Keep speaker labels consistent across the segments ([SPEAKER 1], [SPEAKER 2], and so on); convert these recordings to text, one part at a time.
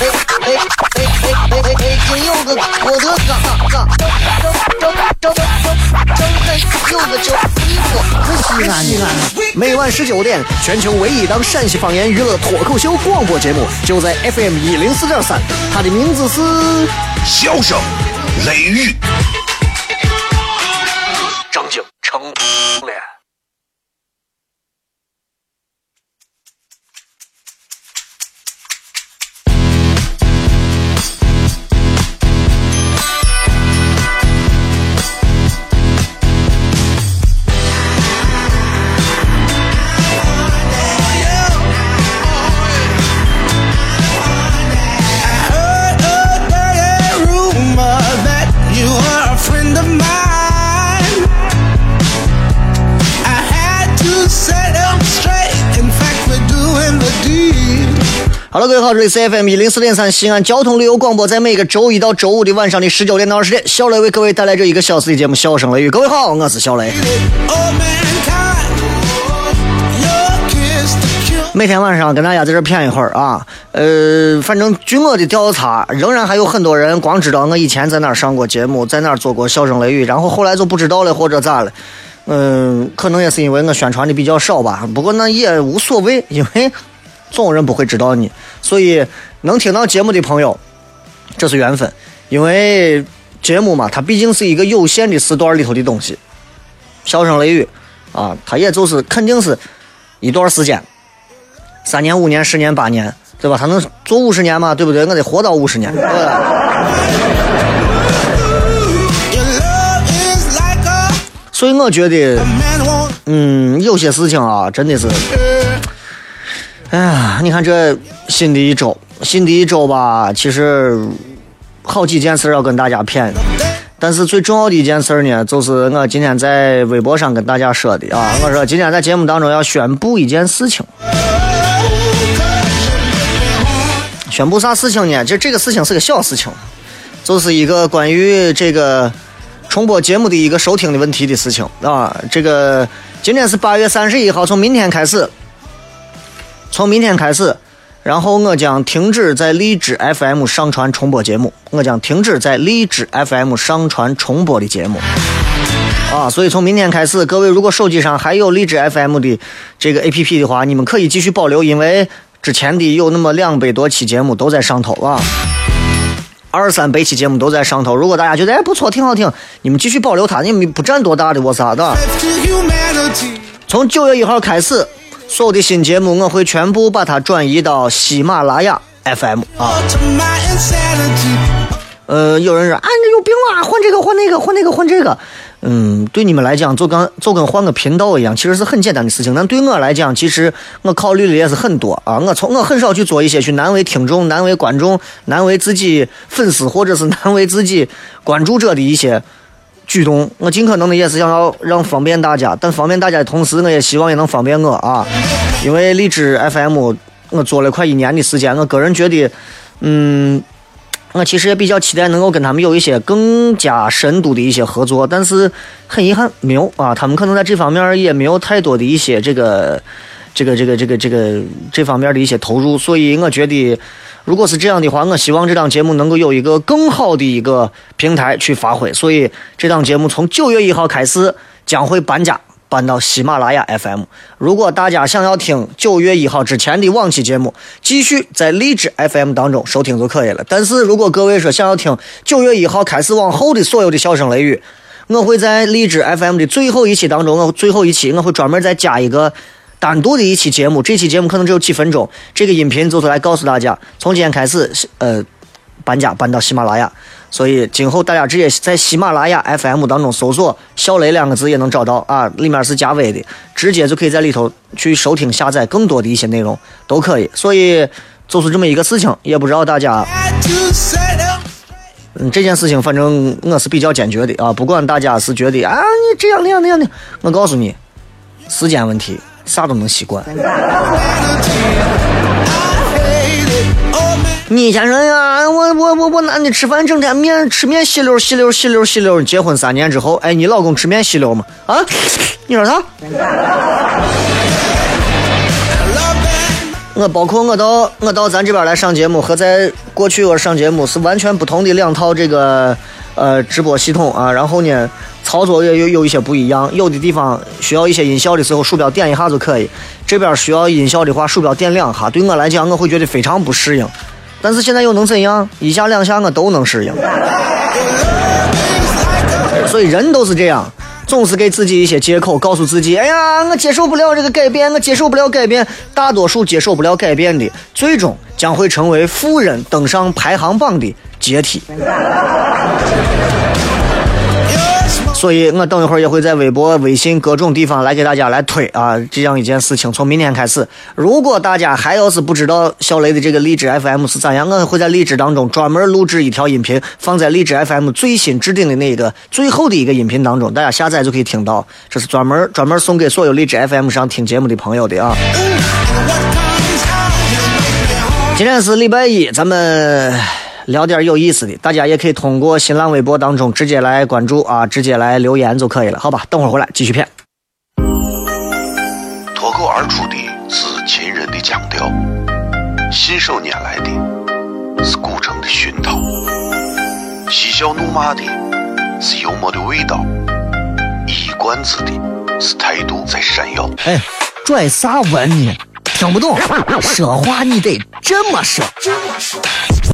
[SPEAKER 1] 哎哎哎哎哎哎！金柚子，我的哥哥，张张张张张开柚子酒，衣服可西安。每晚十九点，全球唯一档陕西方言娱乐脱口秀广播节目，就在 FM 一零四点三。它的名字是《
[SPEAKER 2] 笑声雷雨》。
[SPEAKER 1] 这里是 FM 一零四点三西安交通旅游广播，在每个周一到周五的晚上的十九点到二十点，小雷为各位带来这一个小时的节目《笑声雷雨》。各位好，我是小雷。每天晚上跟大家在这谝一会儿啊，呃，反正据我的调查，仍然还有很多人光知道我以前在哪儿上过节目，在哪儿做过《笑声雷雨》，然后后来就不知道了或者咋了。嗯，可能也是因为我宣传的比较少吧。不过那也无所谓，因为。总有人不会知道你，所以能听到节目的朋友，这是缘分。因为节目嘛，它毕竟是一个有限的时段里头的东西。笑声雷雨啊，它也就是肯定是一段时间，三年、五年、十年、八年，对吧？它能做五十年嘛？对不对？我得活到五十年。对 所以我觉得，嗯，有些事情啊，真的是。哎呀，你看这新的一周，新的一周吧，其实好几件事要跟大家谝。但是最重要的一件事呢，就是我今天在微博上跟大家说的啊，我说今天在节目当中要宣布一件事情。宣布啥事情呢？就这个事情是个小事情，就是一个关于这个重播节目的一个收听的问题的事情啊。这个今天是八月三十一号，从明天开始。从明天开始，然后我将停止在荔枝 FM 上传重播节目。我将停止在荔枝 FM 上传重播的节目。啊，所以从明天开始，各位如果手机上还有荔枝 FM 的这个 APP 的话，你们可以继续保留，因为之前的有那么两百多期节目都在上头啊，二三百期节目都在上头。如果大家觉得哎不错，挺好听，你们继续保留它，你们不占多大的我啥的。从九月一号开始。所有的新节目，我会全部把它转移到喜马拉雅 FM 啊。呃，有人说啊，你有病啊，换这个换那个换那个换这个。嗯，对你们来讲，就跟就跟换个频道一样，其实是很简单的事情。但对我来讲，其实我考虑的也是很多啊。我从我很少去做一些去难为听众、难为观众、难为自己粉丝或者是 难为自己关注者的一些。举动，我尽可能的也是想要让方便大家，但方便大家的同时，我也希望也能方便我啊。因为荔枝 FM 我做了快一年的时间，我个人觉得，嗯，我其实也比较期待能够跟他们有一些更加深度的一些合作，但是很遗憾没有啊。他们可能在这方面也没有太多的一些这个、这个、这个、这个、这个这方面的一些投入，所以我觉得。如果是这样的话，我希望这档节目能够有一个更好的一个平台去发挥。所以，这档节目从九月一号开始将会搬家，搬到喜马拉雅 FM。如果大家想要听九月一号之前的往期节目，继续在荔枝 FM 当中收听就可以了。但是如果各位说想要听九月一号开始往后的所有的笑声雷雨，我会在荔枝 FM 的最后一期当中，我最后一期我会专门再加一个。单独的一期节目，这期节目可能只有几分钟。这个音频就是来告诉大家，从今天开始，呃，搬家搬到喜马拉雅，所以今后大家直接在喜马拉雅 FM 当中搜索“小雷”两个字也能找到啊，里面是加微的，直接就可以在里头去收听下载更多的一些内容，都可以。所以就是这么一个事情，也不知道大家，嗯，这件事情反正我是比较坚决的啊，不管大家是觉得啊你这样那样那样的，我告诉你。时间问题，啥都能习惯。你先生呀，我我我我男的吃饭整天面吃面吸溜吸溜吸溜吸溜。结婚三年之后，哎，你老公吃面吸溜吗？啊？你说啥？我包括我到我到咱这边来上节目，和在过去我上节目是完全不同的两套这个呃直播系统啊。然后呢，操作也有有一些不一样，有的地方需要一些音效的时候，鼠标点一下就可以；这边需要音效的话，鼠标点两下。对我来讲，我会觉得非常不适应。但是现在又能怎样？一下两下我都能适应。所以人都是这样。总是给自己一些借口，告诉自己：“哎呀，我接受不了这个改变，我接受不了改变。”大多数接受不了改变的，最终将会成为富人登上排行榜的阶梯。所以我等一会儿也会在微博、微信各种地方来给大家来推啊这样一件事情。从明天开始，如果大家还要是不知道小雷的这个荔枝 FM 是咋样，我会在荔枝当中专门录制一条音频，放在荔枝 FM 最新置顶的那个最后的一个音频当中，大家下载就可以听到。这是专门专门送给所有荔枝 FM 上听节目的朋友的啊。今天是礼拜一，咱们。聊点有意思的，大家也可以通过新浪微博当中直接来关注啊，直接来留言就可以了，好吧？等会儿回来继续片。
[SPEAKER 2] 脱口而出的是秦人的腔调，信手拈来的是古城的熏陶，嬉笑怒骂的是幽默的味道，一冠子的是态度在闪耀。
[SPEAKER 1] 哎，拽啥文呢？听不懂，说话你得这么说。哎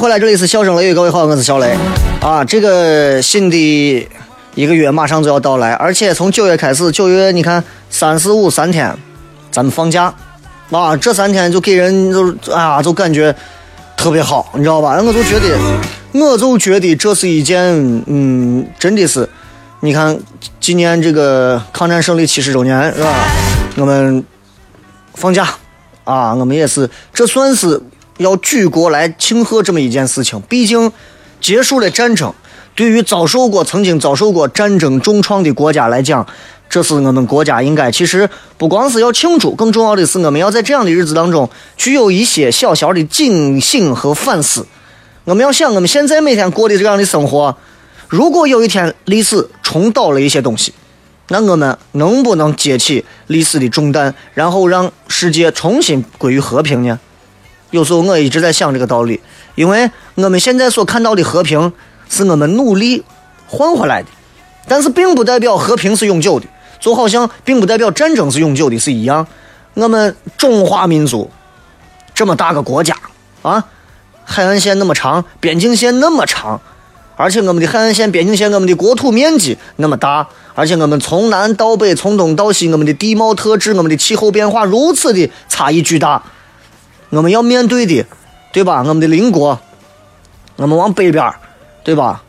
[SPEAKER 1] 回来，这里是笑声雷雨，各位好，我是小雷啊。这个新的一个月马上就要到来，而且从九月开始，九月你看三四五三天，咱们放假啊，这三天就给人就啊就感觉特别好，你知道吧？我就觉得，我就觉得这是一件嗯，真的是，你看纪念这个抗战胜利七十周年是吧？我们放假啊，我们也是，这算是。要举国来庆贺这么一件事情，毕竟结束了战争，对于遭受过、曾经遭受过战争重创的国家来讲，这是我们国家应该。其实不光是要庆祝，更重要的是我们要在这样的日子当中，具有一些小小的警醒和反思。我们要想，我们现在每天过的这样的生活，如果有一天历史重蹈了一些东西，那我们能不能接起历史的重担，然后让世界重新归于和平呢？有时候我一直在想这个道理，因为我们现在所看到的和平是我们努力换回来的，但是并不代表和平是永久的，就好像并不代表战争是永久的是一样。我们中华民族这么大个国家啊，海岸线那么长，边境线那么长，而且我们的海岸线、边境线，我们的国土面积那么大，而且我们从南到北、从东到西，我们的地貌特质、我们的气候变化如此的差异巨大。我们要面对的，对吧？我们的邻国，我们往北边对吧？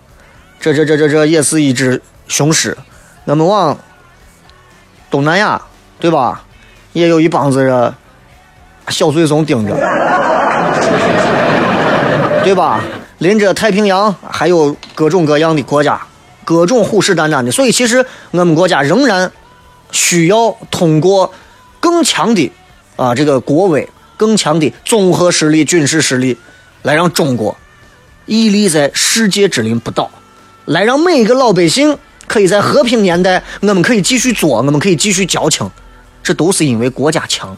[SPEAKER 1] 这这这这这也是一只雄狮。我们往东南亚，对吧？也有一帮子小嘴怂盯着，对吧？临着太平洋，还有各种各样的国家，各种虎视眈眈的。所以，其实我们国家仍然需要通过更强的啊这个国威。更强的综合实力、军事实力，来让中国屹立在世界之林不倒，来让每一个老百姓可以在和平年代，我们可以继续作，我们可以继续交情，这都是因为国家强。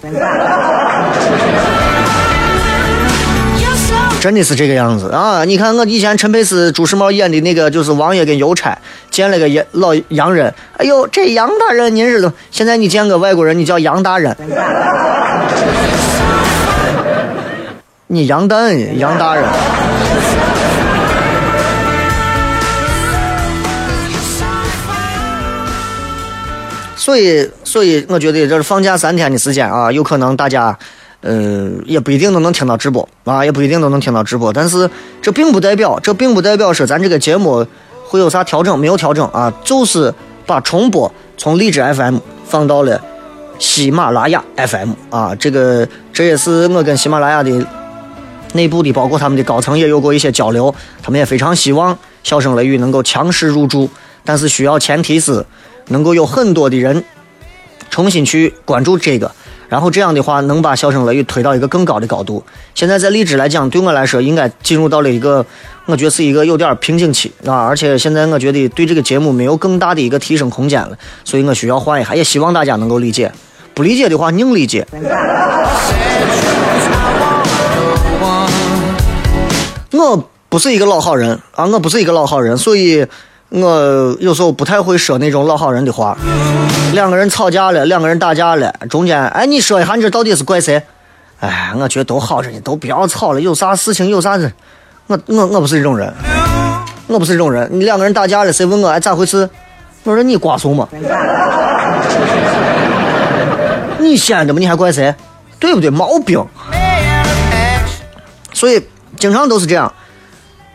[SPEAKER 1] 真的是这个样子啊！你看我以前陈佩斯、朱时茂演的那个，就是王爷跟邮差见了个老洋人，哎呦，这杨大人您是？现在你见个外国人，你叫杨大人，你杨蛋杨大人。所以，所以我觉得这是放假三天的时间啊，有可能大家。呃，也不一定都能听到直播啊，也不一定都能听到直播。但是这并不代表，这并不代表说咱这个节目会有啥调整，没有调整啊，就是把重播从荔枝 FM 放到了喜马拉雅 FM 啊。这个这也是我跟喜马拉雅的内部的，包括他们的高层也有过一些交流，他们也非常希望笑声雷雨能够强势入驻，但是需要前提是能够有很多的人重新去关注这个。然后这样的话，能把笑声雷雨推到一个更高的高度。现在在荔枝来讲，对我来说，应该进入到了一个，我觉得是一个有点瓶颈期啊。而且现在我觉得对这个节目没有更大的一个提升空间了，所以我需要换一下。也希望大家能够理解，不理解的话宁理解。我不是一个老好人啊，我不是一个老好人，所以。我有时候不太会说那种老好人的话。两个人吵架了，两个人打架了，中间，哎，你说一下，你这到底是怪谁？哎，我觉得都好着呢，都不要吵了。有啥事情，有啥子，我我我不是这种人，我不是这种人。你两个人打架了，谁问我哎咋回事？我说你瓜怂吗？你闲的吗？你还怪谁？对不对？毛病。所以经常都是这样。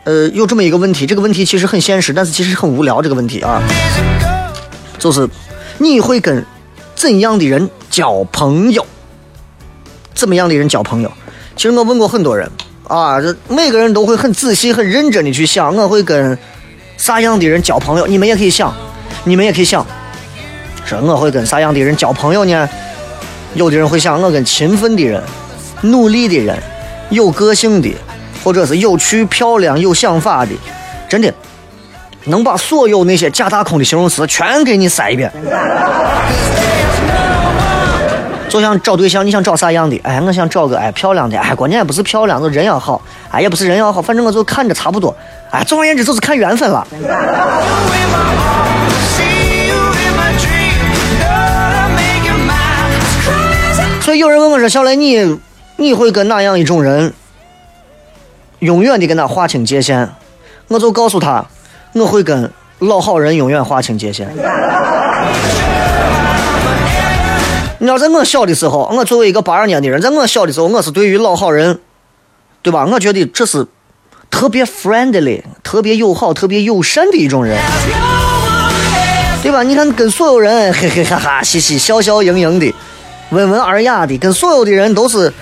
[SPEAKER 1] 呃，有这么一个问题，这个问题其实很现实，但是其实很无聊。这个问题啊，就是你会跟怎样的人交朋友？怎么样的人交朋友？其实我问过很多人啊，这每个人都会很仔细、很认真的去想，我会跟啥样的人交朋友？你们也可以想，你们也可以想，说我会跟啥样的人交朋友呢？有的人会想，我跟勤奋的人、努力的人、有个性的。或者是有趣、漂亮、有想法的，真的能把所有那些假大空的形容词全给你塞一遍。就像找对象，你想找啥样的？哎，我想找个哎漂亮的，哎，关键也不是漂亮，就人要好，哎，也不是人要好，反正我就看着差不多，哎，总而言之就是看缘分了。所以有人问我说：“小雷，你你会跟哪样一种人？”永远的跟他划清界限，我就告诉他，我会跟老好人永远划清界限。你知道，在我小的时候，我作为一个八二年的人，在我小的时候，我是对于老好人，对吧？我觉得这是特别 friendly、特别友好、特别友善的一种人，对吧？你看，跟所有人嘿嘿哈哈、嘻嘻笑笑盈盈的、温文尔雅的，跟所有的人都是。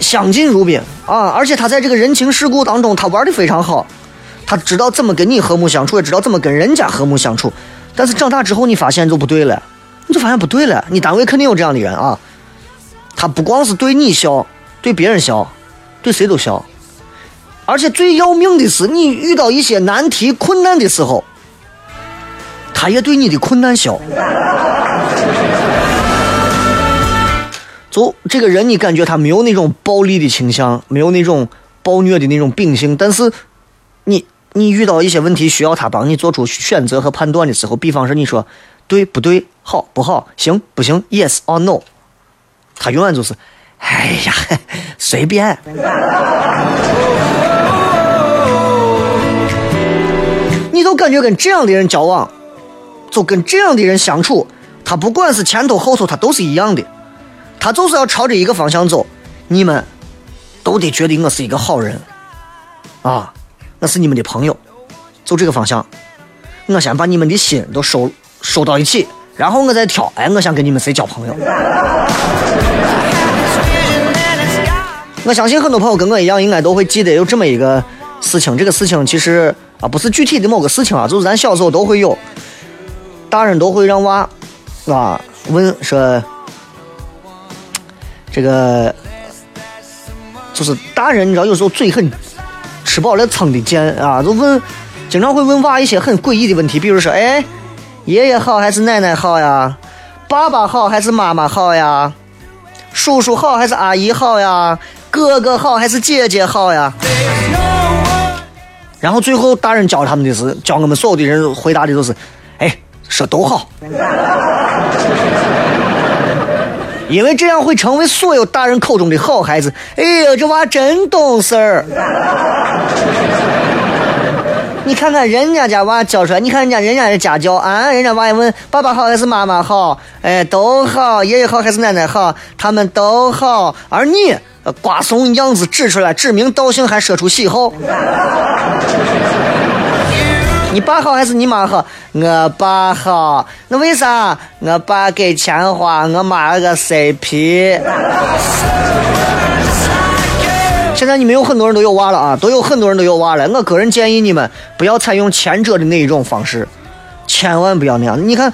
[SPEAKER 1] 相敬如宾啊！而且他在这个人情世故当中，他玩的非常好。他知道怎么跟你和睦相处，也知道怎么跟人家和睦相处。但是长大之后，你发现就不对了，你就发现不对了。你单位肯定有这样的人啊！他不光是对你笑，对别人笑，对谁都笑。而且最要命的是，你遇到一些难题、困难的时候，他也对你的困难笑。就这个人，你感觉他没有那种暴力的倾向，没有那种暴虐的那种秉性，但是你你遇到一些问题需要他帮你做出选择和判断的时候，比方说你说对不对，好不好，行不行，yes or no，他永远就是，哎呀，随便。你都感觉跟这样的人交往，就跟这样的人相处，他不管是前头后头，他都是一样的。他就是要朝着一个方向走，你们都得觉得我是一个好人啊，我是你们的朋友，走这个方向。我先把你们的心都收收到一起，然后我再挑。哎，我想跟你们谁交朋友？我相信很多朋友跟我一样，应该都会记得有这么一个事情。这个事情其实啊，不是具体的某个事情啊，就是咱小时候都会有，大人都会让娃啊问说。这个就是大人，你知道，有时候嘴很吃饱了撑的贱啊，就问，经常会问娃一些很诡异的问题，比如说，哎，爷爷好还是奶奶好呀？爸爸好还是妈妈好呀？叔叔好还是阿姨好呀？哥哥好还是姐姐好呀？然后最后大人教他们的是，教我们所有的人回答的都是，哎，说都好。因为这样会成为所有大人口中的好孩子。哎呀，这娃真懂事儿！你看看人家家娃教出来，你看人家人家的家教啊，人家娃也问爸爸好还是妈妈好？哎，都好，爷爷好还是奶奶好？他们都好，而你瓜怂样子指出来，指名道姓还说出喜好。你爸好还是你妈好？我爸好。那为啥？我爸给钱花，我妈个 CP。现在你们有很多人都有娃了啊，都有很多人都有娃了。我个人建议你们不要采用前者的那一种方式，千万不要那样。你看，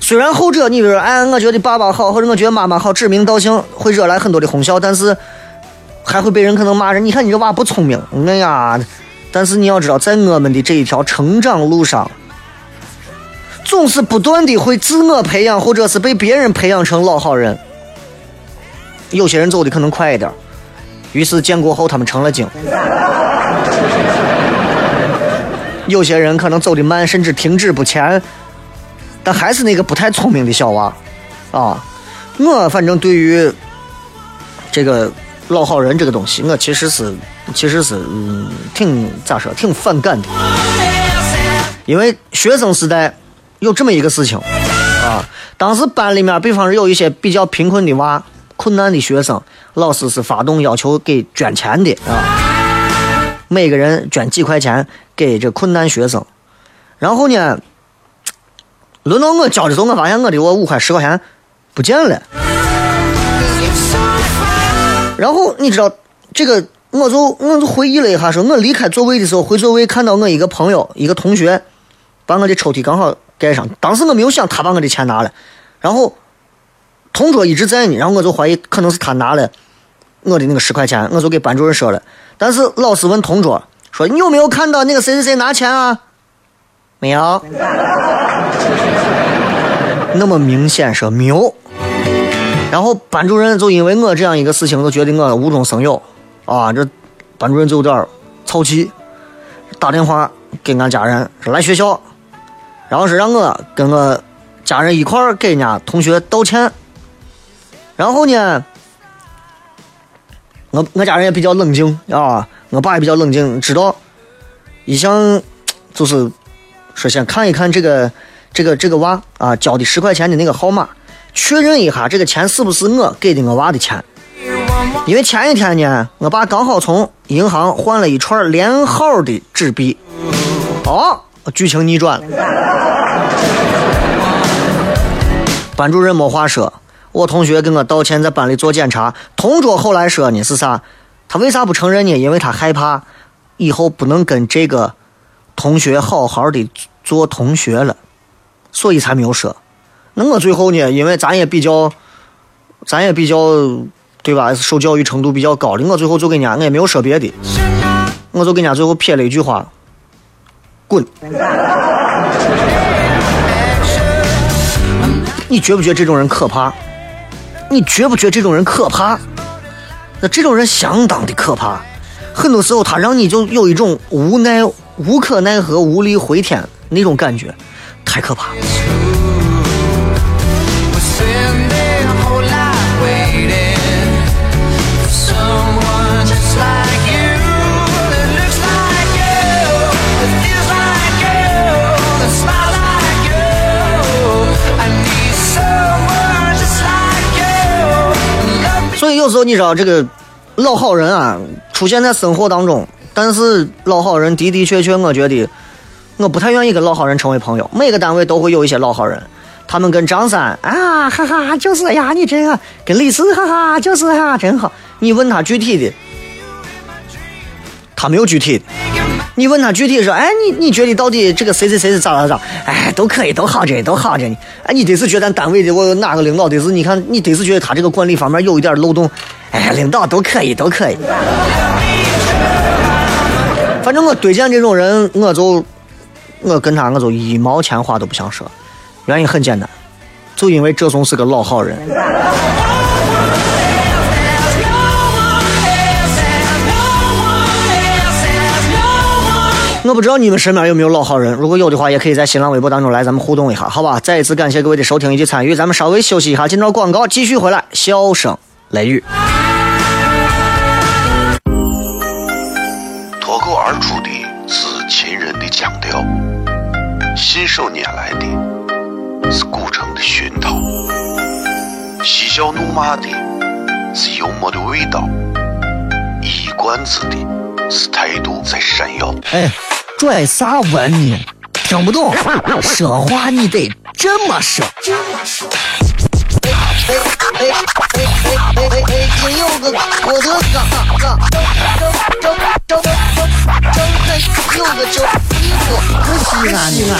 [SPEAKER 1] 虽然后者你比如说，哎，我觉得爸爸好，或者我觉得妈妈好，指名道姓会惹来很多的哄笑，但是还会被人可能骂人。你看你这娃不聪明，哎呀。但是你要知道，在我们的这一条成长路上，总是不断的会自我培养，或者是被别人培养成老好人。有些人走的可能快一点，于是建国后他们成了精；有些人可能走的慢，甚至停滞不前，但还是那个不太聪明的小娃。啊，我反正对于这个。老好人这个东西，我其实是，其实是，嗯，挺咋说，挺反感的。因为学生时代有这么一个事情啊，当时班里面，比方说有一些比较贫困的娃、困难的学生，老师是发动要求给捐钱的啊，每个人捐几块钱给这困难学生。然后呢，轮到我交的时候，我发现我的我五块十块钱不见了。然后你知道这个，我就我就回忆了一下，说我离开座位的时候，回座位看到我一个朋友，一个同学，把我的抽屉刚好盖上。当时我没有想他把我的钱拿了，然后同桌一直在呢，然后我就怀疑可能是他拿了我的那个十块钱，我就给班主任说了。但是老师问同桌说：“你有没有看到那个谁谁谁拿钱啊？”没有。那么明显说没有。然后班主任就因为我这样一个事情，就觉得我无中生有，啊，这班主任就有点儿操气，打电话给俺家人说来学校，然后是让我跟我家人一块儿给人家同学道歉。然后呢，我我家人也比较冷静啊，我爸也比较冷静，知道一向就是说先看一看这个这个这个娃啊交的十块钱的那个号码。确认一下这个钱是不是我给的我娃的钱？因为前一天呢，我爸刚好从银行换了一串连号的纸币。哦，剧情逆转了。班主任没话说，我同学跟我道歉，在班里做检查。同桌后来说呢是啥？他为啥不承认呢？因为他害怕以后不能跟这个同学好好的做同学了，所以才没有说。那我最后呢？因为咱也比较，咱也比较，对吧？受教育程度比较高的，我最后就跟人家，我也没有说别的，我就跟人家最后撇了一句话：滚！你觉不觉得这种人可怕？你觉不觉得这种人可怕？那这种人相当的可怕，很多时候他让你就有一种无奈、无可奈何、无力回天那种感觉，太可怕了。所以有时候你知道这个老好人啊，出现在生活当中，但是老好人的的确确，我觉得我不太愿意跟老好人成为朋友。每个单位都会有一些老好人，他们跟张三啊，哈哈，就是呀，你这个跟李四，哈哈，就是哈，真好。你问他具体的，他没有具体的。你问他具体说，哎，你你觉得到底这个谁谁谁是咋咋咋？哎，都可以，都好着呢，都好着呢。哎，你得是觉得咱单位的我哪个领导得是，你看你得是觉得他这个管理方面有一点漏洞。哎，领导都可以，都可以。反正我对见这种人，我就我跟他我就一毛钱话都不想说，原因很简单，就因为这总是个老好人。我不知道你们身边有没有老好人，如果有的话，也可以在新浪微博当中来咱们互动一下，好吧？再一次感谢各位的收听以及参与，咱们稍微休息一下，进到广告，继续回来，笑声雷雨。
[SPEAKER 2] 脱口而出的是秦人的腔调，信手拈来的是古城的熏陶，嬉笑怒骂的是幽默的味道，一冠子的是态度在闪耀。
[SPEAKER 1] 哎，拽啥文呢？听不懂，说话你得这么说。哎哎哎哎哎哎哎！有个我的哥哥，周周周周周有个周衣服，可西安西安。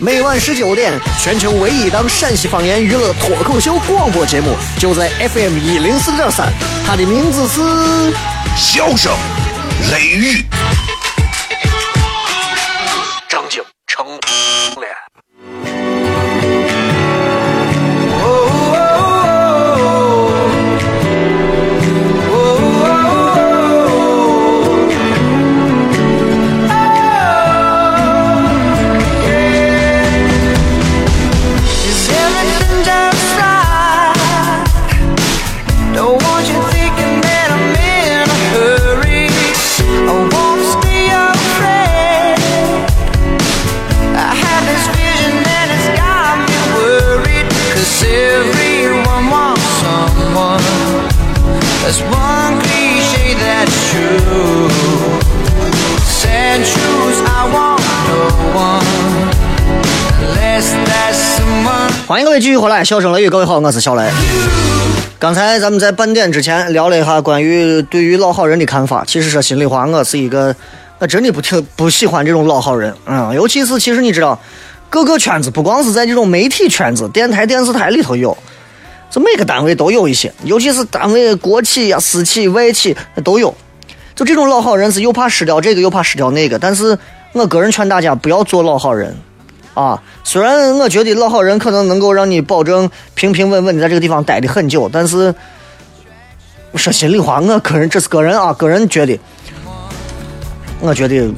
[SPEAKER 1] 每晚十九点，全球唯一档陕西方言娱乐脱口秀广播节目，就在 FM 一零四点三，它的名字是《
[SPEAKER 2] 笑声雷雨》。
[SPEAKER 1] 迎各位继续回来，笑声雷雨，各位好，我是小雷。刚才咱们在半点之前聊了一下关于对于老好人的看法。其实说心里话，我是一个，我真的不挺不喜欢这种老好人，嗯，尤其是其实你知道，各个圈子不光是在这种媒体圈子、电台、电视台里头有，这每个单位都有一些，尤其是单位国企呀、私企、外企都有。就这种老好人是又怕失掉这个，又怕失掉那个。但是我个人劝大家不要做老好人。啊，虽然我觉得老好人可能能够让你保证平平稳稳的在这个地方待的很久，但是说心里话，我个人这是个人啊，个人觉得，我觉得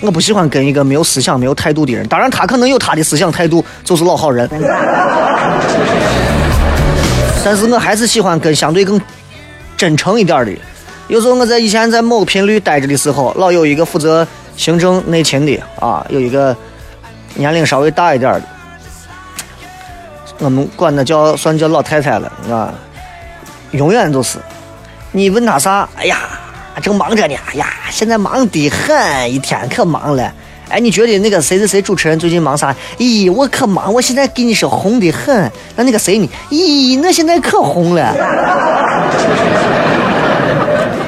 [SPEAKER 1] 我不喜欢跟一个没有思想、没有态度的人。当然，他可能有他的思想态度，就是老好人。但是我还是喜欢跟相对更真诚一点的。有时候我在以前在某个频率待着的时候，老有一个负责行政内勤的啊，有一个。年龄稍微大一点的，我们管那叫算叫老太太了，啊，永远都是，你问他啥，哎呀，正忙着呢，哎呀，现在忙得很，一天可忙了。哎，你觉得那个谁谁谁主持人最近忙啥？咦，我可忙，我现在跟你说红得很。那那个谁呢？咦，那现在可红了。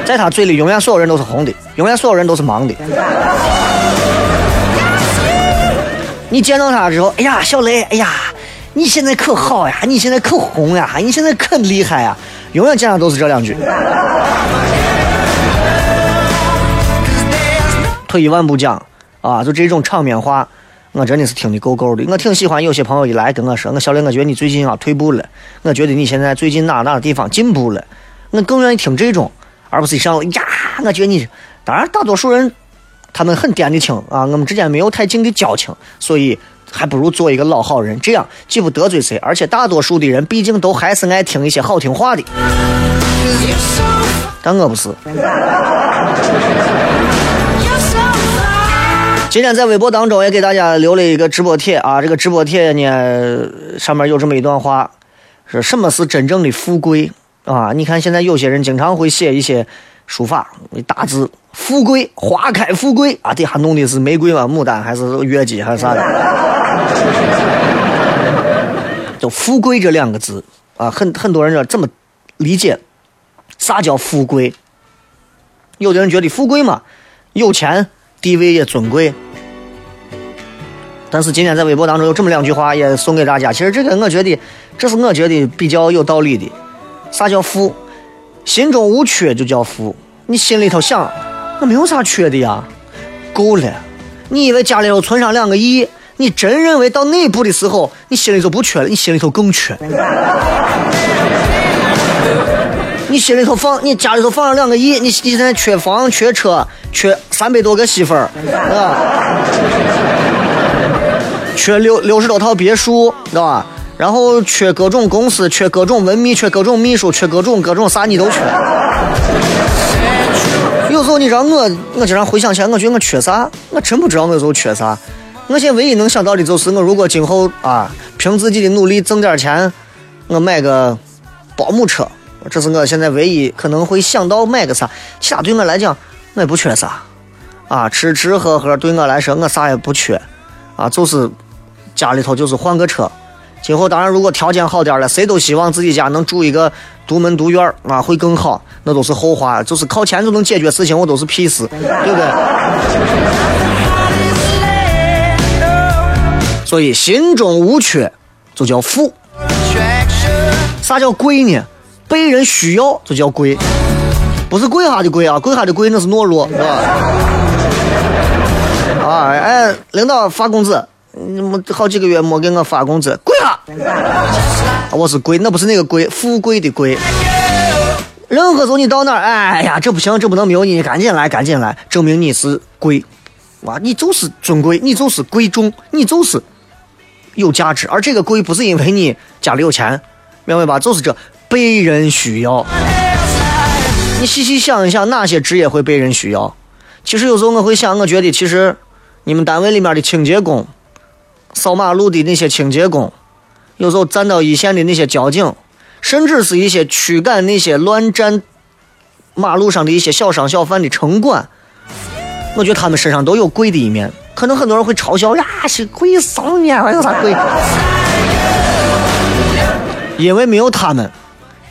[SPEAKER 1] 在他嘴里，永远所有人都是红的，永远所有人都是忙的。你见到他之后，哎呀，小雷，哎呀，你现在可好呀，你现在可红呀，你现在可厉害呀，永远见到都是这两句。退一万步讲，啊，就这种场面话，我真的是听的够够的。我挺喜欢有些朋友一来跟我说，我小雷，我觉得你最近啊退步了，我觉得你现在最近哪哪地方进步了，我更愿意听这种，而不是一上来呀，我觉得你，当然大多数人。他们很掂得清啊，我们之间没有太近的交情，所以还不如做一个老好人，这样既不得罪谁，而且大多数的人毕竟都还是爱听一些好听话的。但我不是。今天在微博当中也给大家留了一个直播帖啊，这个直播帖呢上面有这么一段话，是什么是真正的富贵啊？你看现在有些人经常会写一些。书法大字，富贵花开富贵啊！底下弄的是玫瑰吗？牡丹还是月季还是啥的？就富贵这两个字啊，很很多人这这么理解，啥叫富贵？有的人觉得富贵嘛，有钱，地位也尊贵。但是今天在微博当中有这么两句话，也送给大家。其实这个我觉得，这是我觉得比较有道理的。啥叫富？心中无缺就叫富，你心里头想，我没有啥缺的呀，够了。你以为家里头存上两个亿，你真认为到那一步的时候，你心里头不缺了，你心里头更缺。你心里头放，你家里头放上两个亿，你你现在缺房、缺车、缺三百多个媳妇儿，啊，缺六六十多套别墅，知道吧？然后缺各种公司，缺各种文秘，缺各种秘书，缺各种各种啥你都缺。有时候你知道我，我经常回想起来，我觉得我缺啥？我真不知道我有时候缺啥。我现在唯一能想到的就是，我如果今后啊，凭自己的努力挣点钱，我买个保姆车。这是我现在唯一可能会想到买个啥，其他对我来讲我也不缺啥，啊，吃吃喝喝对我来说我啥也不缺，啊，就是家里头就是换个车，今后当然如果条件好点了，谁都希望自己家能住一个独门独院啊，会更好，那都是后话，就是靠钱就能解决事情，我都是屁事，对不对？所以心中无缺就叫富，啥叫贵呢？被人需要就叫贵，不是跪下的跪啊，跪下的跪那是懦弱，是吧？啊，哎，领导发工资，没好几个月没给我发工资，跪下！我是贵，那不是那个贵，富贵的贵。任何时候你到那儿，哎呀，这不行，这不能没有你，赶紧来，赶紧来，证明你是贵，哇，你就是尊贵，你就是贵重，你就是有价值。而这个贵不是因为你家里有钱，明白吧？就是这。被人需要，你细细想一想，哪些职业会被人需要？其实有时候我会想，我觉得其实你们单位里面的清洁工、扫马路的那些清洁工，有时候站到一线的那些交警，甚至是一些驱赶那些乱占马路上的一些小商小贩的城管，我觉得他们身上都有贵的一面。可能很多人会嘲笑呀，是贵上面还有啥贵？因为没有他们。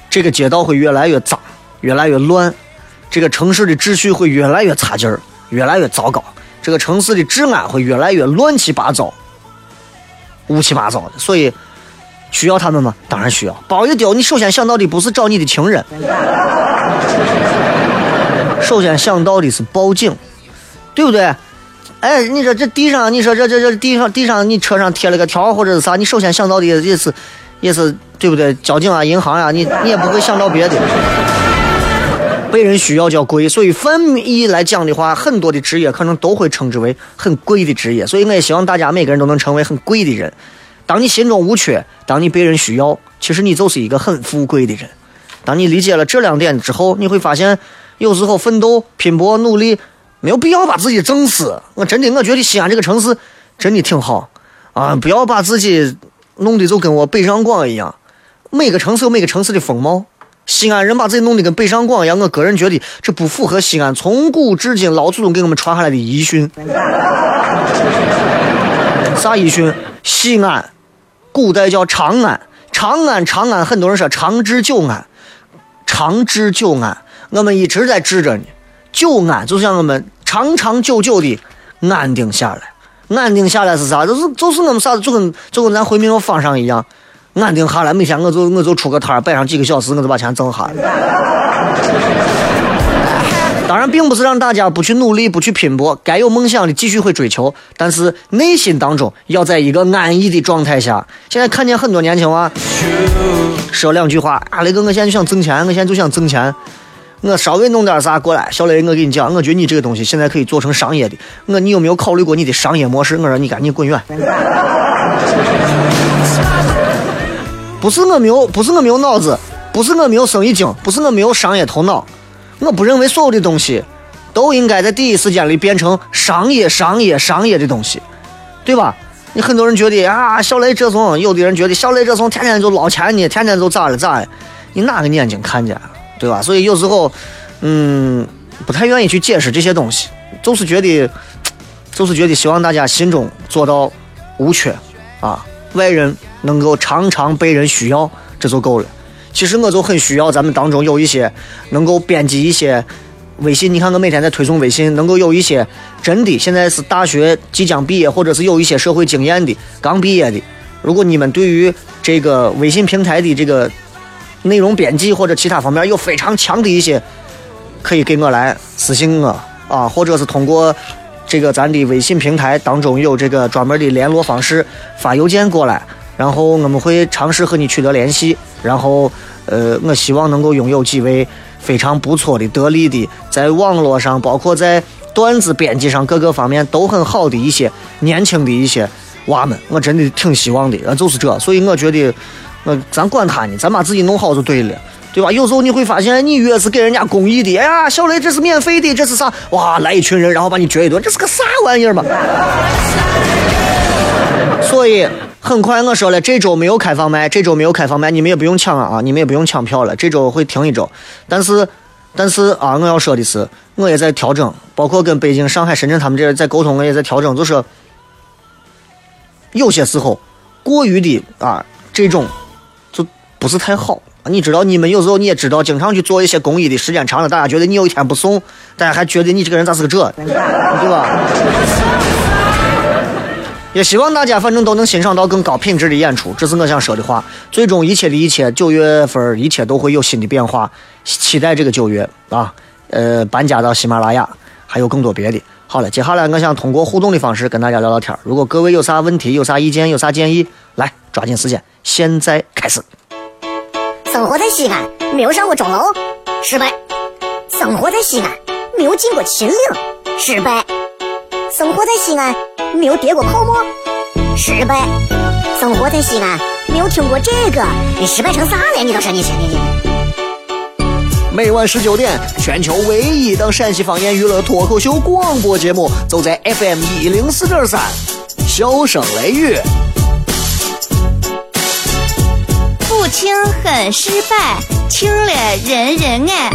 [SPEAKER 1] 这个街道会越来越脏，越来越乱，这个城市的秩序会越来越差劲儿，越来越糟糕，这个城市的治安会越来越乱七八糟、乌七八糟的。所以，需要他们吗？当然需要。包一丢，你首先想到的不是找你的情人，首先想到的是报警，对不对？哎，你说这地上，你说这这这地上地上，你车上贴了个条或者是啥，你首先想到的也是。也是对不对？交警啊，银行呀，你你也不会想到别的。被人需要叫贵，所以泛义来讲的话，很多的职业可能都会称之为很贵的职业。所以我也希望大家每个人都能成为很贵的人。当你心中无缺，当你被人需要，其实你就是一个很富贵的人。当你理解了这两点之后，你会发现，有时候奋斗、拼搏、努力，没有必要把自己整死。我真的，我觉得西安这个城市真的挺好啊，不要把自己。弄得就跟我北上广一样，每个城市有每个城市的风貌。西安人把自己弄得跟北上广一样，我个人觉得这不符合西安从古至今老祖宗给我们传下来的遗训。啥遗训？西安古代叫长安，长安长安，很多人说长治久安，长治久安，我们一直在治着呢。久安就像我们长长久久的安定下来。安定下来是啥？就是就是我们啥子，就跟就跟咱回民路方上一样，安定下来。每天我就我就出个摊摆上几个小时，我就把钱挣下来。当然，并不是让大家不去努力、不去拼搏，该有梦想的继续会追求，但是内心当中要在一个安逸的状态下。现在看见很多年轻娃说两句话啊，雷哥，我现在就想挣钱，我现在就想挣钱。我稍微弄点啥过来，小雷，我跟你讲，我觉得你这个东西现在可以做成商业的。我，你有没有考虑过你的商业模式？我说你赶紧滚远。不是我没有，不是我没有脑子，不是我没有生意经，不是我没有商业头脑。我不认为所有的东西都应该在第一时间里变成商业、商业、商业的东西，对吧？你很多人觉得啊，小雷这种，有的人觉得小雷这种天天就捞钱呢，天天就咋了咋了？你哪个眼睛看见？对吧？所以有时候，嗯，不太愿意去解释这些东西，就是觉得，就是觉得希望大家心中做到无缺啊，外人能够常常被人需要，这就够了。其实我就很需要咱们当中有一些能够编辑一些微信，你看我每天在推送微信，能够有一些真的现在是大学即将毕业，或者是有一些社会经验的刚毕业的，如果你们对于这个微信平台的这个。内容编辑或者其他方面有非常强的一些，可以给我来私信我啊，或者是通过这个咱的微信平台当中有这个专门的联络方式，发邮件过来，然后我们会尝试和你取得联系。然后，呃，我希望能够拥有几位非常不错的、得力的，在网络上，包括在段子编辑上各个方面都很好的一些年轻的一些娃们，我真的挺希望的。呃，就是这，所以我觉得，呃，咱管他呢，咱把自己弄好就对了。对吧？有时候你会发现，你越是给人家公益的，哎呀，小雷这是免费的，这是啥？哇，来一群人，然后把你撅一顿，这是个啥玩意儿嘛？所以很快我说了，这周没有开放麦，这周没有开放麦，你们也不用抢啊，你们也不用抢票了，这周会停一周。但是，但是啊，我要说的是，我也在调整，包括跟北京、上海、深圳他们这在沟通，我也在调整，就是有些时候过于的啊，这种就不是太好。你知道，你们有时候你也知道，经常去做一些公益的时间长了，大家觉得你有一天不送，大家还觉得你这个人咋是个这，对吧？也希望大家反正都能欣赏到更高品质的演出，这是我想说的话。最终一切的一切，九月份一切都会有新的变化，期待这个九月啊，呃，搬家到喜马拉雅，还有更多别的。好了，接下来我想通过互动的方式跟大家聊聊天。如果各位有啥问题、有啥意见、有啥建议，来抓紧时间，现在开始。
[SPEAKER 3] 生活在西安，没有上过钟楼，失败；生活在西安，没有进过秦岭，失败；生活在西安，没有跌过泡沫，失败；生活在西安，没有听过这个，你失败成啥了？你倒是你你你！
[SPEAKER 1] 每晚十九点，全球唯一档陕西方言娱乐脱口秀广播节目，就在 FM 一零四点三，笑声雷雨。
[SPEAKER 4] 不听很失败，听了人人爱。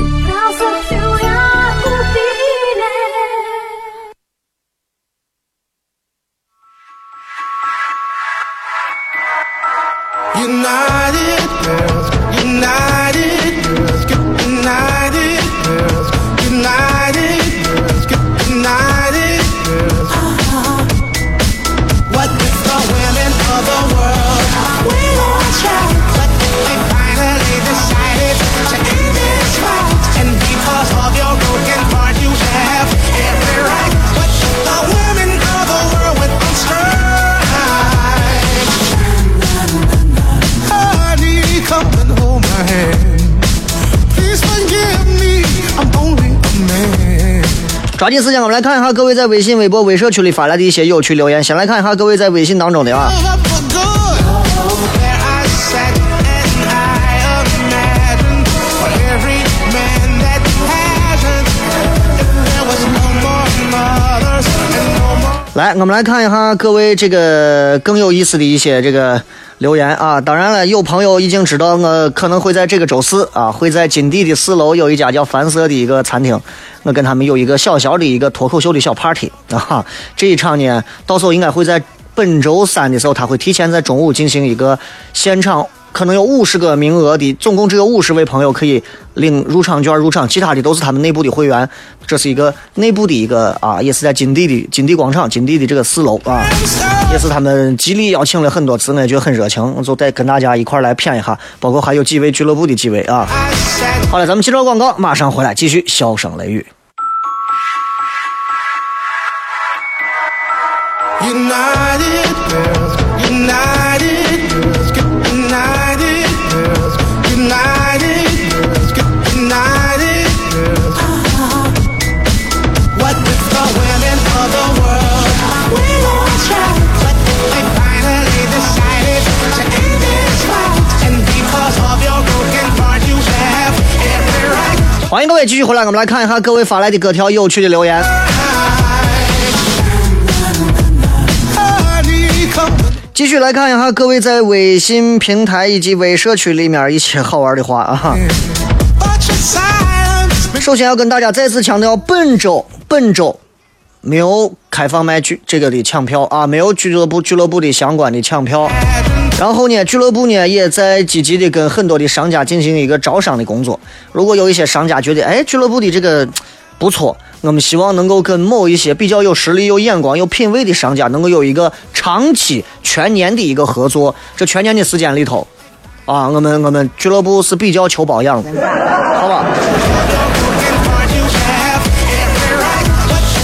[SPEAKER 1] 抓紧时间，我们来看一下各位在微信、微博、微社区里发来的一些有趣留言。先来看一下各位在微信当中的啊。来，我们来看一下各位这个更有意思的一些这个留言啊。当然了，有朋友已经知道我可能会在这个周四啊，会在金地的四楼有一家叫凡色的一个餐厅，我跟他们有一个小小的一个脱口秀的小 party 啊。这一场呢，到时候应该会在本周三的时候，他会提前在中午进行一个现场。可能有五十个名额的，总共只有五十位朋友可以领入场券入场，其他的都是他们内部的会员。这是一个内部的一个啊，也是在金地的金地广场、金地的这个四楼啊，也是他们极力邀请了很多次，我觉得很热情，我就带跟大家一块来谝一下，包括还有几位俱乐部的几位啊。好了，咱们接着广告，马上回来继续笑声雷雨。欢迎各位继续回来，我们来看一下各位发来的各条有趣的留言。继续来看一下各位在微信平台以及微社区里面一些好玩的话啊。首先要跟大家再次强调，本周本周没有开放麦俱这个的抢票啊，没有俱乐部俱乐部的相关的抢票。然后呢，俱乐部呢也在积极的跟很多的商家进行一个招商的工作。如果有一些商家觉得，哎，俱乐部的这个不错，我们希望能够跟某一些比较有实力、有眼光、有品位的商家能够有一个长期、全年的一个合作。这全年的时间里头，啊，我们我们俱乐部是比较求保养的，好吧？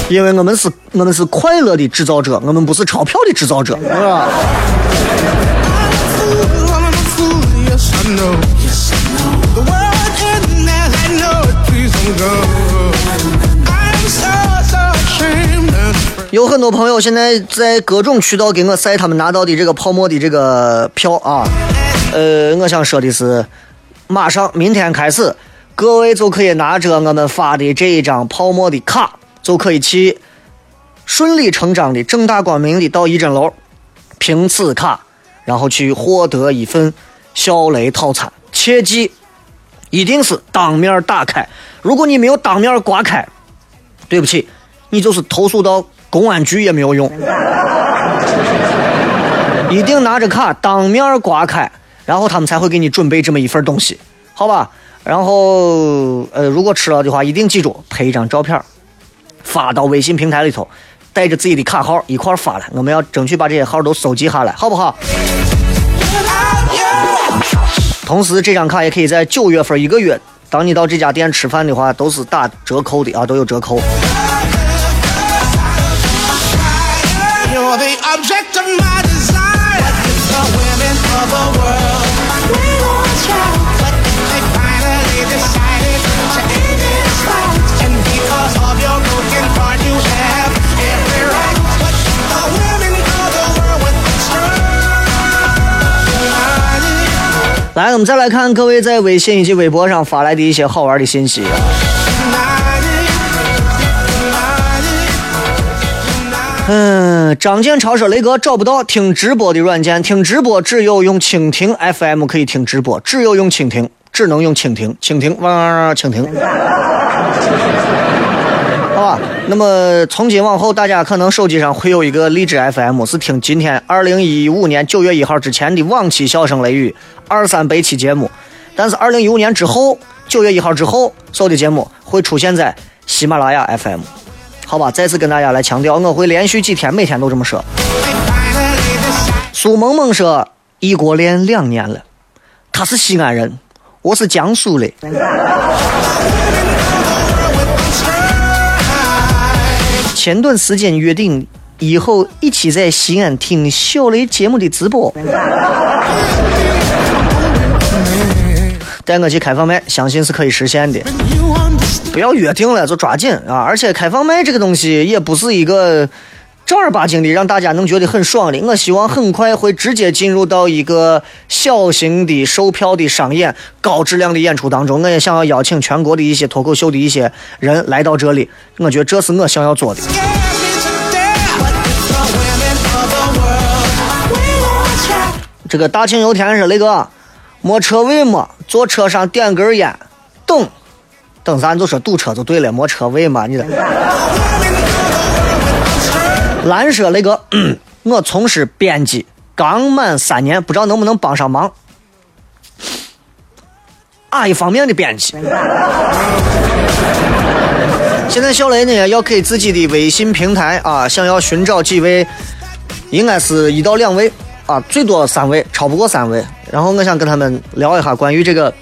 [SPEAKER 1] 因为我们是我们是快乐的制造者，我们不是钞票的制造者，是吧？
[SPEAKER 5] I'm a fool, yes I know. The world isn't as I know it, please don't go. I'm so, so ashamed.
[SPEAKER 1] 有很多朋友现在在各种渠道给我晒他们拿到的这个泡沫的这个票啊，呃，我想说的是，马上明天开始，各位就可以拿着我们发的这一张泡沫的卡，就可以去顺理成章的、正大光明的到一诊楼凭此卡，然后去获得一份小雷套餐。切记，一定是当面打开。如果你没有当面刮开，对不起，你就是投诉到公安局也没有用。一定拿着卡当面刮开，然后他们才会给你准备这么一份东西，好吧？然后呃，如果吃了的话，一定记住拍一张照片，发到微信平台里头，带着自己的卡号一块发来。我们要争取把这些号都收集下来，好不好？同时，这张卡也可以在九月份一个月，当你到这家店吃饭的话，都是打折扣的啊，都有折扣。
[SPEAKER 5] You're the object of my desire.
[SPEAKER 1] 来，我们再来看各位在微信以及微博上发来的一些好玩的信息。嗯，张建超说：“雷哥找不到听直播的软件，听直播只有用蜻蜓 FM 可以听直播，只有用蜻蜓，只能用蜻蜓，蜻蜓哇，蜻蜓。好吧，那么从今往后，大家可能手机上会有一个荔枝 FM，是听今天二零一五年九月一号之前的往期笑声雷雨二三百期节目，但是二零一五年之后九月一号之后，所有的节目会出现在喜马拉雅 FM。好吧，再次跟大家来强调，我会连续几天每天都这么说。苏萌萌说，异国恋两年了，他是西安人，我是江苏的。前段时间约定以后一起在西安听小雷节目的直播。带我去开放麦，相信是可以实现的。不要约定了，就抓紧啊！而且开放麦这个东西也不是一个正儿八经的让大家能觉得很爽的。我希望很快会直接进入到一个小型的售票的商演、高质量的演出当中。我也想要邀请全国的一些脱口秀的一些人来到这里，我觉得这是我想要做的。这个大庆油田是那个没车位嘛，坐车上点根烟，等，等咱就说堵车就对了，没车位嘛，你这。蓝说那个，我从事编辑，刚满三年，不知道能不能帮上忙。哪一方面的编辑？现在小雷呢要给自己的微信平台啊，想要寻找几位，应该是一到两位啊，最多三位，超不过三位。然后我想跟他们聊一下关于这个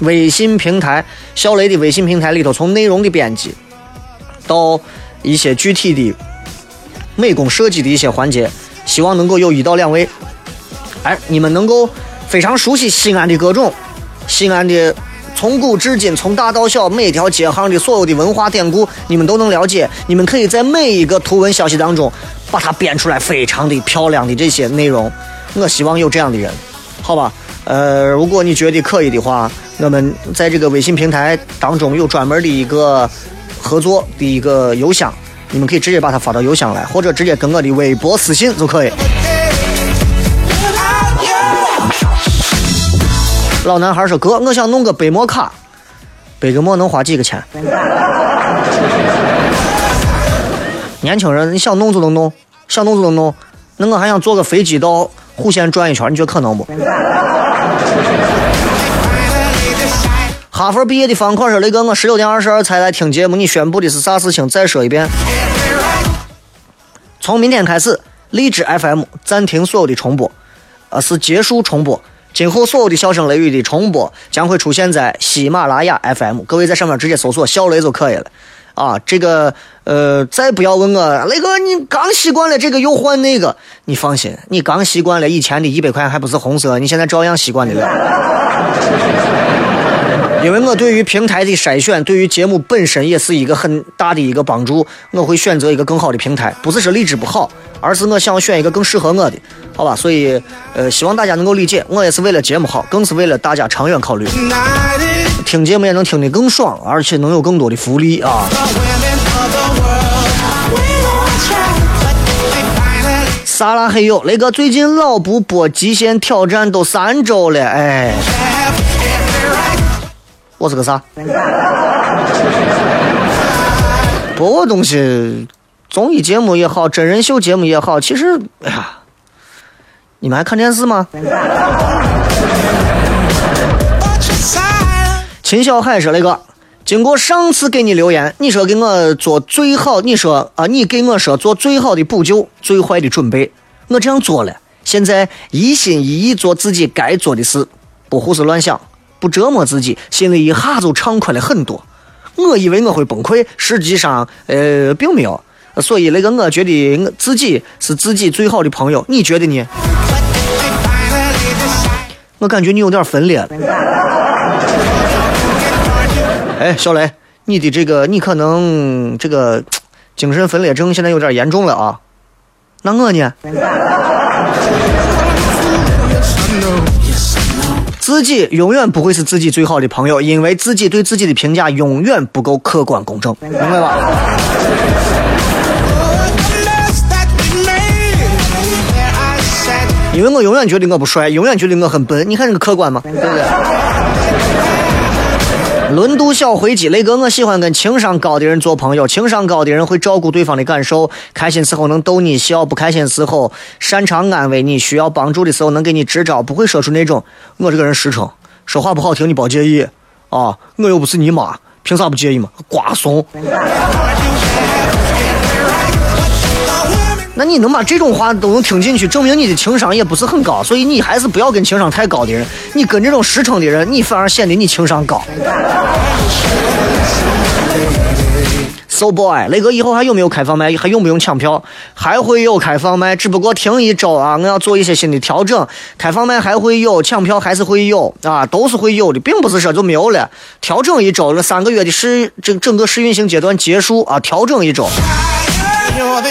[SPEAKER 1] 微信平台，小雷的微信平台里头，从内容的编辑到一些具体的美工设计的一些环节，希望能够有一到两位，哎，你们能够非常熟悉西安的各种西安的。从古至今，从大到小，每条街巷的所有的文化典故，你们都能了解。你们可以在每一个图文消息当中，把它编出来非常的漂亮的这些内容。我希望有这样的人，好吧？呃，如果你觉得可以的话，我们在这个微信平台当中有专门的一个合作的一个邮箱，你们可以直接把它发到邮箱来，或者直接跟我的微博私信就可以。老男孩说：“哥，我想弄个背膜卡，背个膜能花几个钱？”年轻人，你想弄就能弄，想弄就能弄。那我还想坐个飞机到户县转一圈，你觉得可能不？哈佛毕业的方块说：“雷哥，我十六点二十二才来听节目，你宣布的是啥事情？再说一遍。从明天开始，荔枝 FM 暂停所有的重播，呃，是结束重播。今后所有的笑声雷雨的重播将会出现在喜马拉雅 FM，各位在上面直接搜索“小雷”就可以了。啊，这个呃，再不要问我雷哥，你刚习惯了这个又换那个，你放心，你刚习惯了以前的一百块还不是红色，你现在照样习惯的了。因为我对于平台的筛选，对于节目本身也是一个很大的一个帮助。我会选择一个更好的平台，不是说荔枝不好，而是我想选一个更适合我的，好吧？所以，呃，希望大家能够理解，我也是为了节目好，更是为了大家长远考虑。听节目也能听得更爽，而且能有更多的福利啊！撒拉嘿哟，雷哥最近老不播极限挑战都三周了，哎，我是个啥？播我东西，综艺节目也好，真人秀节目也好，其实，哎呀，你们还看电视吗.秦小海说：“雷哥，经过上次给你留言，你说给我做最好，你说啊，你给我说做最好的补救，最坏的准备，我这样做了。现在一心一意做自己该做的事，不胡思乱想，不折磨自己，心里一下就畅快了很多。我以为我会崩溃，实际上，呃，并没有。所以那个，我觉得我自己是自己最好的朋友。你觉得呢？我感觉你有点分裂了。哎，小雷，你的这个你可能这个精神分裂症现在有点严重了啊。那我呢？自己永远不会是自己最好的朋友，因为自己对自己的评价永远不够客观公正，明白吧？因为我永远觉得我不帅，永远觉得我很笨。你看这个客观吗？对不对？轮渡小飞机，雷哥，我喜欢跟情商高的人做朋友。情商高的人会照顾对方的感受，开心时候能逗你笑，不开心时候擅长安慰你，需要帮助的时候能给你支招，不会说出那种我这个人实诚，说话不好听你别介意啊，我又不是你妈，凭啥不介意嘛？瓜怂。那你能把这种话都能听进去，证明你的情商也不是很高，所以你还是不要跟情商太高的人，你跟这种实诚的人，你反而显得你情商高。So boy，雷哥以后还有没有开放麦？还用不用抢票？还会有开放麦，只不过停一周啊，我要做一些新的调整。开放麦还会有，抢票还是会有啊，都是会有的，并不是说就没有了。调整一周，这三个月的试整整个试运行阶段结束啊，调整一周。
[SPEAKER 5] You're the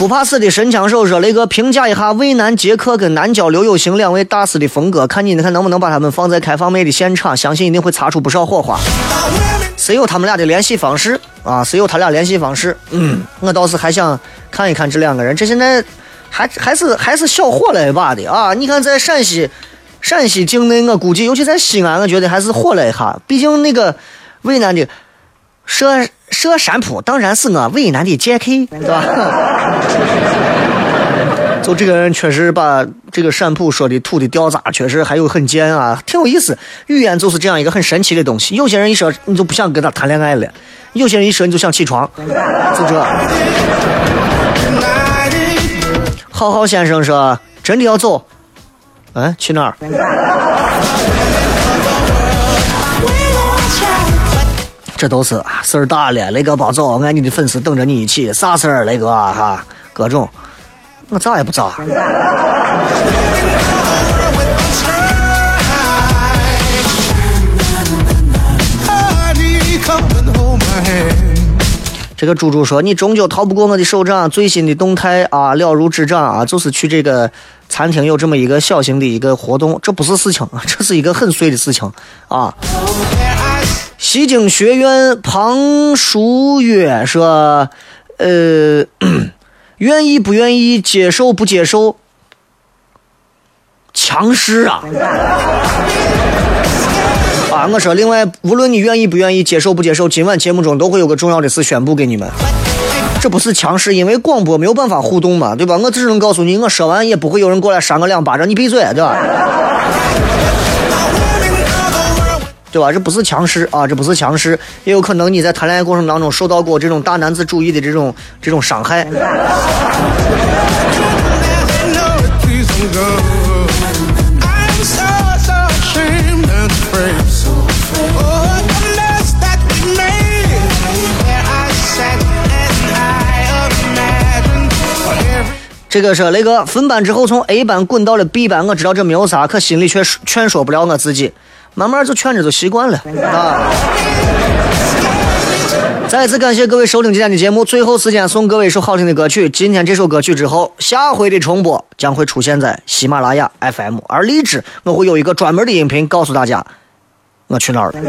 [SPEAKER 1] 不怕死的神枪手说：“雷哥，评价一下渭南杰克跟南郊刘有行两位大师的风格，看你看能不能把他们放在开放麦的现场，相信一定会擦出不少火花。谁有他们俩的联系方式？啊？谁有他俩联系方式？嗯，我倒是还想看一看这两个人。这现在还还是还是小火了一把的啊！你看在陕西陕西境内，我估计尤其在西安，我觉得还是火了一下。毕竟那个渭南的设设山铺当然是我渭南的 J.K. 对吧？就这个人确实把这个山普说的土的掉渣，确实还有很贱啊，挺有意思。语言就是这样一个很神奇的东西。有些人一说你就不想跟他谈恋爱了，有些人一说你就想起床，就这。浩浩先生说真的要走，嗯，去哪儿？这都是啊事儿大了，雷哥别走，俺你的粉丝等着你一起，啥事儿，雷哥哈，各种，我咋也不咋。这个猪猪说：“你终究逃不过我的手掌。最新的动态啊，了如指掌啊，就是去这个餐厅有这么一个小型的一个活动，这不是事情，这是一个很碎的事情啊。”
[SPEAKER 5] There I
[SPEAKER 1] 西京学院庞淑月说：“呃，愿意不愿意，接受不接受，强势啊！”啊，我说，另外，无论你愿意不愿意，接受不接受，今晚节目中都会有个重要的事宣布给你们。这不是强势，因为广播没有办法互动嘛，对吧？我只能告诉你，我说完也不会有人过来扇我两巴掌，你闭嘴，对吧？对吧，这不是强势啊，这不是强势，也有可能你在谈恋爱过程当中受到过这种大男子主义的这种这种伤害。这个是雷哥，分班之后从 a 班滚到了 b 班，我知道这没有啥，可心里却劝说不了我自己。慢慢就劝着就习惯了啊。再次感谢各位收听今天的节目，最后时间送各位一首好听的歌曲。今天这首歌曲之后，下回的重播将会出现在喜马拉雅 FM，而荔枝我会有一个专门的音频告诉大家我去哪儿了。